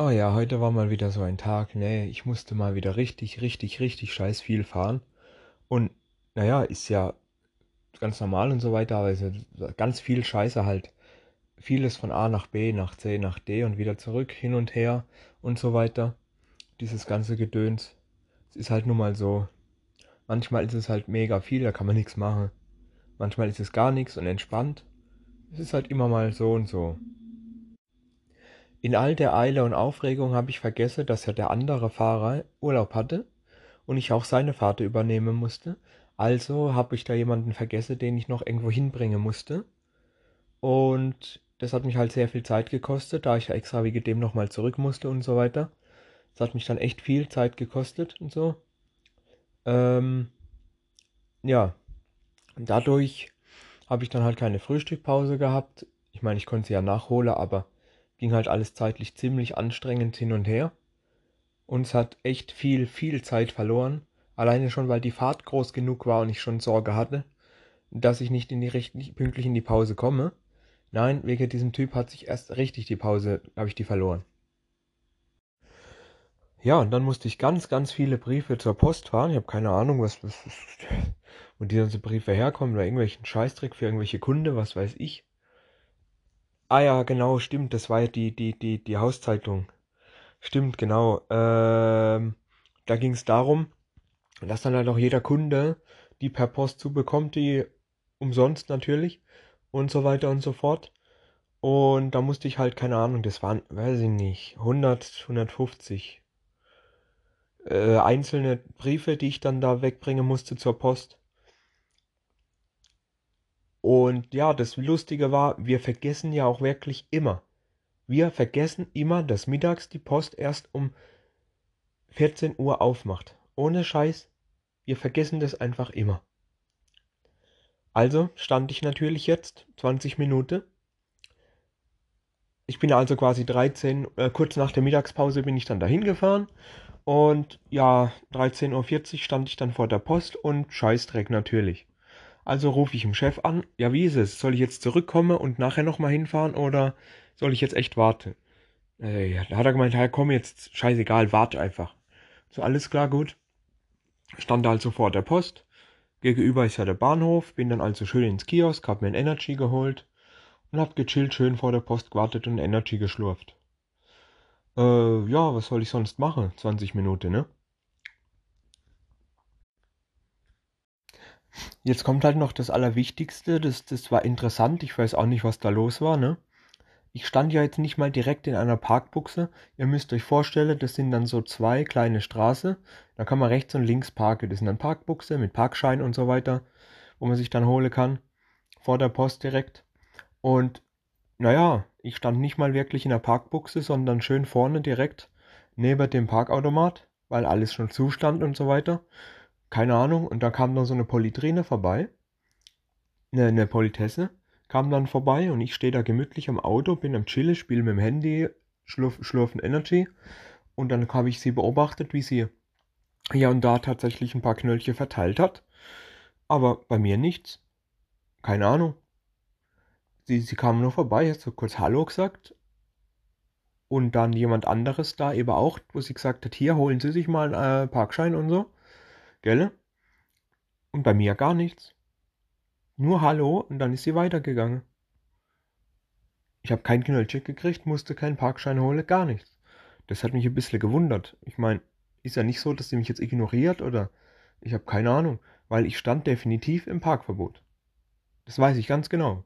Oh ja, heute war mal wieder so ein Tag. Nee, ich musste mal wieder richtig, richtig, richtig scheiß viel fahren. Und naja, ist ja ganz normal und so weiter, aber ist ganz viel Scheiße halt. Vieles von A nach B, nach C, nach D und wieder zurück, hin und her und so weiter. Dieses ganze Gedöns. Es ist halt nun mal so. Manchmal ist es halt mega viel, da kann man nichts machen. Manchmal ist es gar nichts und entspannt. Es ist halt immer mal so und so. In all der Eile und Aufregung habe ich vergessen, dass ja der andere Fahrer Urlaub hatte und ich auch seine Fahrt übernehmen musste. Also habe ich da jemanden vergessen, den ich noch irgendwo hinbringen musste. Und das hat mich halt sehr viel Zeit gekostet, da ich ja extra wegen dem nochmal zurück musste und so weiter. Das hat mich dann echt viel Zeit gekostet und so. Ähm, ja, dadurch habe ich dann halt keine Frühstückpause gehabt. Ich meine, ich konnte sie ja nachholen, aber ging halt alles zeitlich ziemlich anstrengend hin und her. Und es hat echt viel, viel Zeit verloren. Alleine schon, weil die Fahrt groß genug war und ich schon Sorge hatte, dass ich nicht in die nicht pünktlich in die Pause komme. Nein, wegen diesem Typ hat sich erst richtig die Pause, habe ich die verloren. Ja, und dann musste ich ganz, ganz viele Briefe zur Post fahren. Ich habe keine Ahnung, was, was, wo die ganzen Briefe herkommen oder irgendwelchen Scheißdreck für irgendwelche Kunde, was weiß ich. Ah ja, genau, stimmt, das war ja die, die, die, die Hauszeitung. Stimmt, genau. Ähm, da ging es darum, dass dann halt auch jeder Kunde die per Post zubekommt, die umsonst natürlich und so weiter und so fort. Und da musste ich halt, keine Ahnung, das waren, weiß ich nicht, 100, 150 äh, einzelne Briefe, die ich dann da wegbringen musste zur Post. Und ja, das Lustige war, wir vergessen ja auch wirklich immer. Wir vergessen immer, dass mittags die Post erst um 14 Uhr aufmacht. Ohne Scheiß, wir vergessen das einfach immer. Also stand ich natürlich jetzt 20 Minuten. Ich bin also quasi 13, äh, kurz nach der Mittagspause bin ich dann dahin gefahren. Und ja, 13.40 Uhr stand ich dann vor der Post und Scheißdreck natürlich. Also rufe ich im Chef an, ja wie ist es? Soll ich jetzt zurückkommen und nachher nochmal hinfahren oder soll ich jetzt echt warten? Äh, ja, da hat er gemeint, ja komm jetzt, scheißegal, warte einfach. So, alles klar, gut. Stand also vor der Post. Gegenüber ist ja der Bahnhof, bin dann also schön ins Kiosk, hab mir ein Energy geholt und hab gechillt schön vor der Post gewartet und Energy geschlurft. Äh, ja, was soll ich sonst machen? 20 Minuten, ne? Jetzt kommt halt noch das Allerwichtigste. Das, das war interessant. Ich weiß auch nicht, was da los war, ne? Ich stand ja jetzt nicht mal direkt in einer Parkbuchse. Ihr müsst euch vorstellen, das sind dann so zwei kleine Straßen. Da kann man rechts und links parken. Das sind dann Parkbuchse mit Parkschein und so weiter, wo man sich dann holen kann. Vor der Post direkt. Und naja, ich stand nicht mal wirklich in der Parkbuchse, sondern schön vorne direkt neben dem Parkautomat, weil alles schon zustand und so weiter keine Ahnung, und da kam dann so eine Politrine vorbei, eine, eine Politesse, kam dann vorbei und ich stehe da gemütlich am Auto, bin am Chillen, spiele mit dem Handy, schlurf, Energy und dann habe ich sie beobachtet, wie sie hier und da tatsächlich ein paar Knöllchen verteilt hat, aber bei mir nichts. Keine Ahnung. Sie, sie kam nur vorbei, hat so kurz Hallo gesagt und dann jemand anderes da eben auch, wo sie gesagt hat, hier holen Sie sich mal einen äh, Parkschein und so. Gell? Und bei mir gar nichts. Nur Hallo und dann ist sie weitergegangen. Ich habe keinen Knöllcheck gekriegt, musste keinen Parkschein holen, gar nichts. Das hat mich ein bisschen gewundert. Ich meine, ist ja nicht so, dass sie mich jetzt ignoriert oder ich habe keine Ahnung, weil ich stand definitiv im Parkverbot. Das weiß ich ganz genau.